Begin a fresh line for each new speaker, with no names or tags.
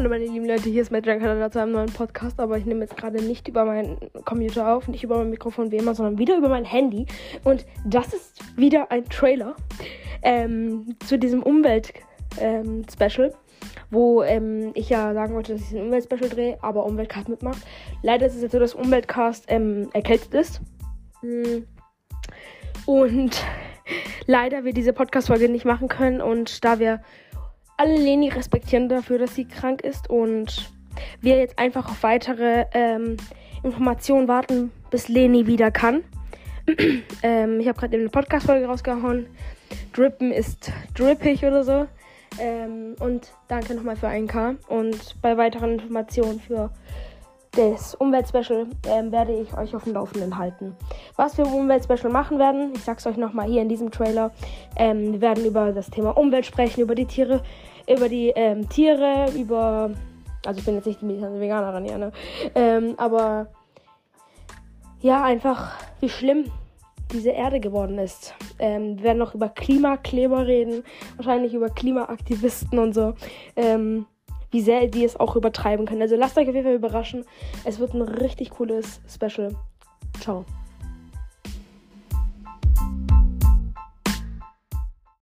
Hallo meine lieben Leute, hier ist Junker zu einem neuen Podcast, aber ich nehme jetzt gerade nicht über meinen Computer auf, nicht über mein Mikrofon wie immer, sondern wieder über mein Handy. Und das ist wieder ein Trailer ähm, zu diesem Umwelt-Special, ähm, wo ähm, ich ja sagen wollte, dass ich ein Umwelt-Special drehe, aber Umweltcast mitmacht. Leider ist es jetzt so, dass Umweltcast ähm, erkältet ist. Mm. Und leider wir diese Podcast-Folge nicht machen können und da wir alle Leni respektieren dafür, dass sie krank ist und wir jetzt einfach auf weitere ähm, Informationen warten, bis Leni wieder kann. ähm, ich habe gerade eine Podcast-Folge rausgehauen. Drippen ist drippig oder so. Ähm, und danke nochmal für 1K. Und bei weiteren Informationen für das Umweltspecial ähm, werde ich euch auf dem Laufenden halten. Was wir im Umweltspecial machen werden, ich sag's euch nochmal hier in diesem Trailer. Ähm, wir werden über das Thema Umwelt sprechen, über die Tiere, über die ähm, Tiere, über. Also ich bin jetzt nicht die Veganerin, ja, ne? Ähm, aber ja, einfach wie schlimm diese Erde geworden ist. Ähm, wir werden noch über Klimakleber reden, wahrscheinlich über Klimaaktivisten und so. Ähm, wie sehr die es auch übertreiben können. Also lasst euch auf jeden Fall überraschen. Es wird ein richtig cooles Special. Ciao.